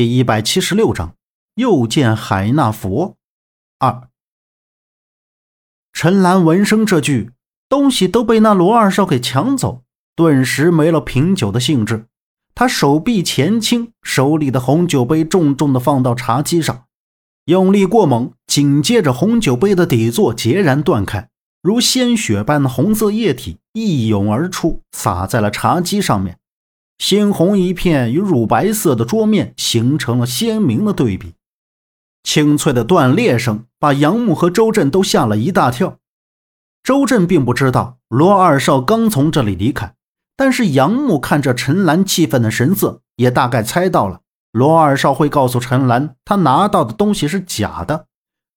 第一百七十六章，又见海纳佛二。陈兰闻声这句东西都被那罗二少给抢走，顿时没了品酒的兴致。他手臂前倾，手里的红酒杯重重的放到茶几上，用力过猛，紧接着红酒杯的底座截然断开，如鲜血般的红色液体一涌而出，洒在了茶几上面。鲜红一片与乳白色的桌面形成了鲜明的对比，清脆的断裂声把杨木和周震都吓了一大跳。周震并不知道罗二少刚从这里离开，但是杨木看着陈兰气愤的神色，也大概猜到了罗二少会告诉陈兰他拿到的东西是假的，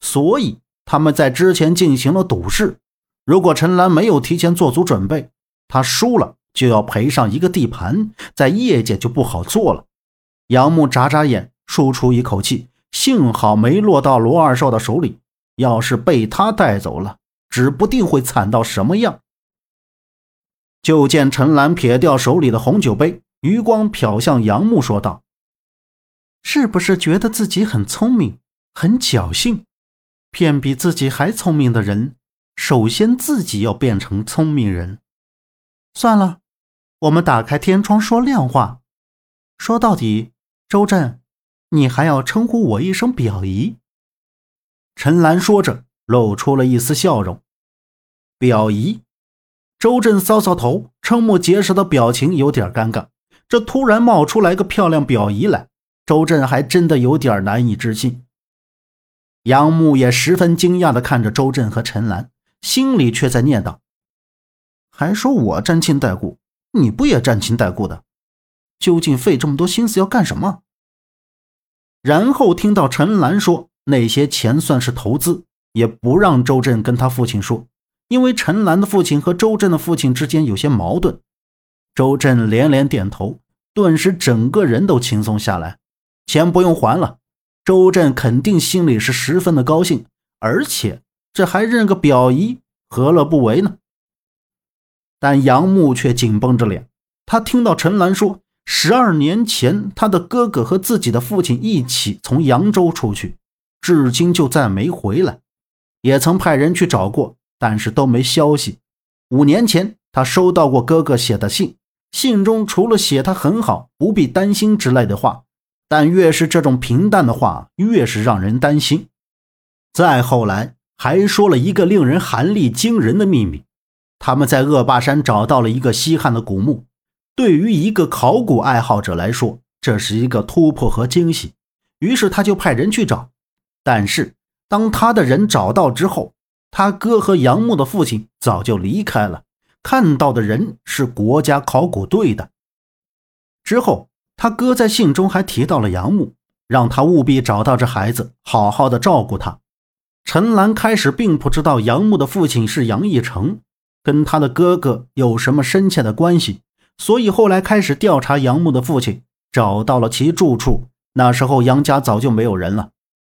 所以他们在之前进行了赌誓，如果陈兰没有提前做足准备，他输了。就要赔上一个地盘，在业界就不好做了。杨木眨眨眼，舒出一口气，幸好没落到罗二少的手里。要是被他带走了，指不定会惨到什么样。就见陈兰撇掉手里的红酒杯，余光瞟向杨木，说道：“是不是觉得自己很聪明，很侥幸？骗比自己还聪明的人，首先自己要变成聪明人。算了。”我们打开天窗说亮话。说到底，周震，你还要称呼我一声表姨。陈兰说着，露出了一丝笑容。表姨，周震搔搔头，瞠目结舌的表情有点尴尬。这突然冒出来个漂亮表姨来，周震还真的有点难以置信。杨木也十分惊讶的看着周震和陈兰，心里却在念叨：还说我沾亲带故。你不也沾亲带故的？究竟费这么多心思要干什么？然后听到陈兰说那些钱算是投资，也不让周震跟他父亲说，因为陈兰的父亲和周震的父亲之间有些矛盾。周震连连点头，顿时整个人都轻松下来。钱不用还了，周震肯定心里是十分的高兴，而且这还认个表姨，何乐不为呢？但杨木却紧绷着脸。他听到陈兰说，十二年前他的哥哥和自己的父亲一起从扬州出去，至今就再没回来。也曾派人去找过，但是都没消息。五年前，他收到过哥哥写的信，信中除了写他很好，不必担心之类的话，但越是这种平淡的话，越是让人担心。再后来，还说了一个令人寒栗惊人的秘密。他们在恶霸山找到了一个稀罕的古墓，对于一个考古爱好者来说，这是一个突破和惊喜。于是他就派人去找，但是当他的人找到之后，他哥和杨木的父亲早就离开了。看到的人是国家考古队的。之后，他哥在信中还提到了杨木，让他务必找到这孩子，好好的照顾他。陈兰开始并不知道杨木的父亲是杨义成。跟他的哥哥有什么深切的关系？所以后来开始调查杨木的父亲，找到了其住处。那时候杨家早就没有人了，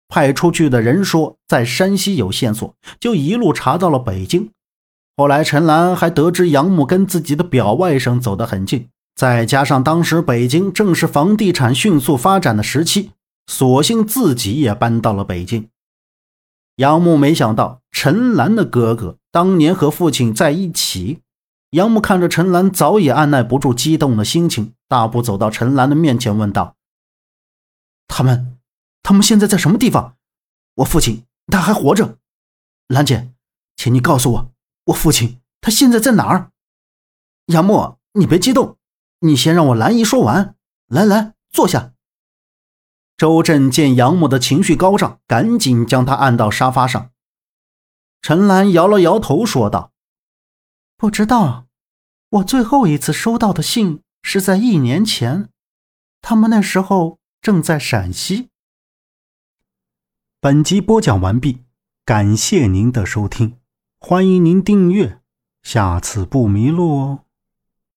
派出去的人说在山西有线索，就一路查到了北京。后来陈兰还得知杨木跟自己的表外甥走得很近，再加上当时北京正是房地产迅速发展的时期，索性自己也搬到了北京。杨木没想到陈兰的哥哥。当年和父亲在一起，杨木看着陈兰，早已按耐不住激动的心情，大步走到陈兰的面前，问道：“他们，他们现在在什么地方？我父亲他还活着？兰姐，请你告诉我，我父亲他现在在哪儿？”杨木，你别激动，你先让我兰姨说完。来来，坐下。周震见杨木的情绪高涨，赶紧将他按到沙发上。陈兰摇了摇头，说道：“不知道，我最后一次收到的信是在一年前，他们那时候正在陕西。”本集播讲完毕，感谢您的收听，欢迎您订阅，下次不迷路哦。